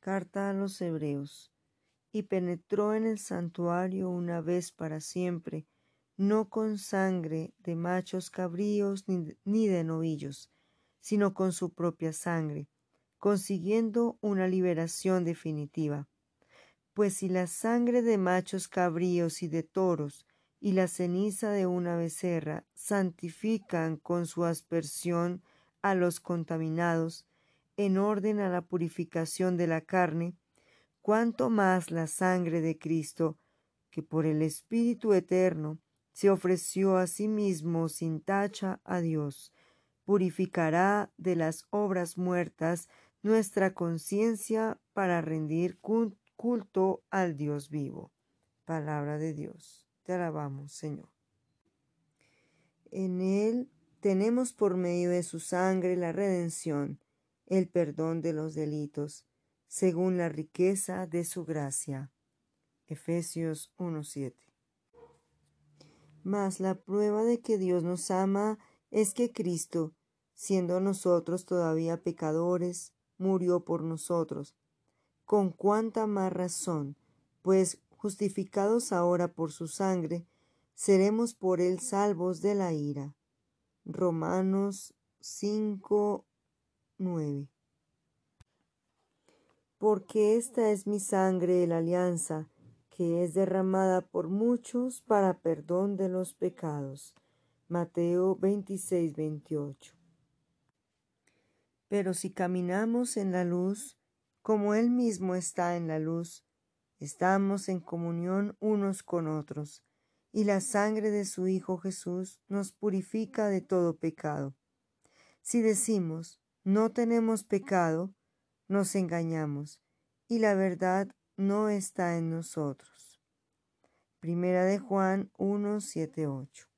Carta a los Hebreos. Y penetró en el santuario una vez para siempre, no con sangre de machos cabríos ni de novillos, sino con su propia sangre, consiguiendo una liberación definitiva. Pues si la sangre de machos cabríos y de toros y la ceniza de una becerra santifican con su aspersión a los contaminados, en orden a la purificación de la carne, cuanto más la sangre de Cristo, que por el Espíritu Eterno se ofreció a sí mismo sin tacha a Dios, purificará de las obras muertas nuestra conciencia para rendir culto al Dios vivo. Palabra de Dios. Te alabamos, Señor. En Él tenemos por medio de su sangre la redención, el perdón de los delitos, según la riqueza de su gracia. Efesios 1.7. Mas la prueba de que Dios nos ama es que Cristo, siendo nosotros todavía pecadores, murió por nosotros. Con cuánta más razón, pues justificados ahora por su sangre, seremos por él salvos de la ira. Romanos 5, 9. Porque esta es mi sangre de la alianza, que es derramada por muchos para perdón de los pecados. Mateo 26, 28. Pero si caminamos en la luz, como Él mismo está en la luz, estamos en comunión unos con otros, y la sangre de su Hijo Jesús nos purifica de todo pecado. Si decimos, no tenemos pecado, nos engañamos, y la verdad no está en nosotros. Primera de Juan 1, 7, 8.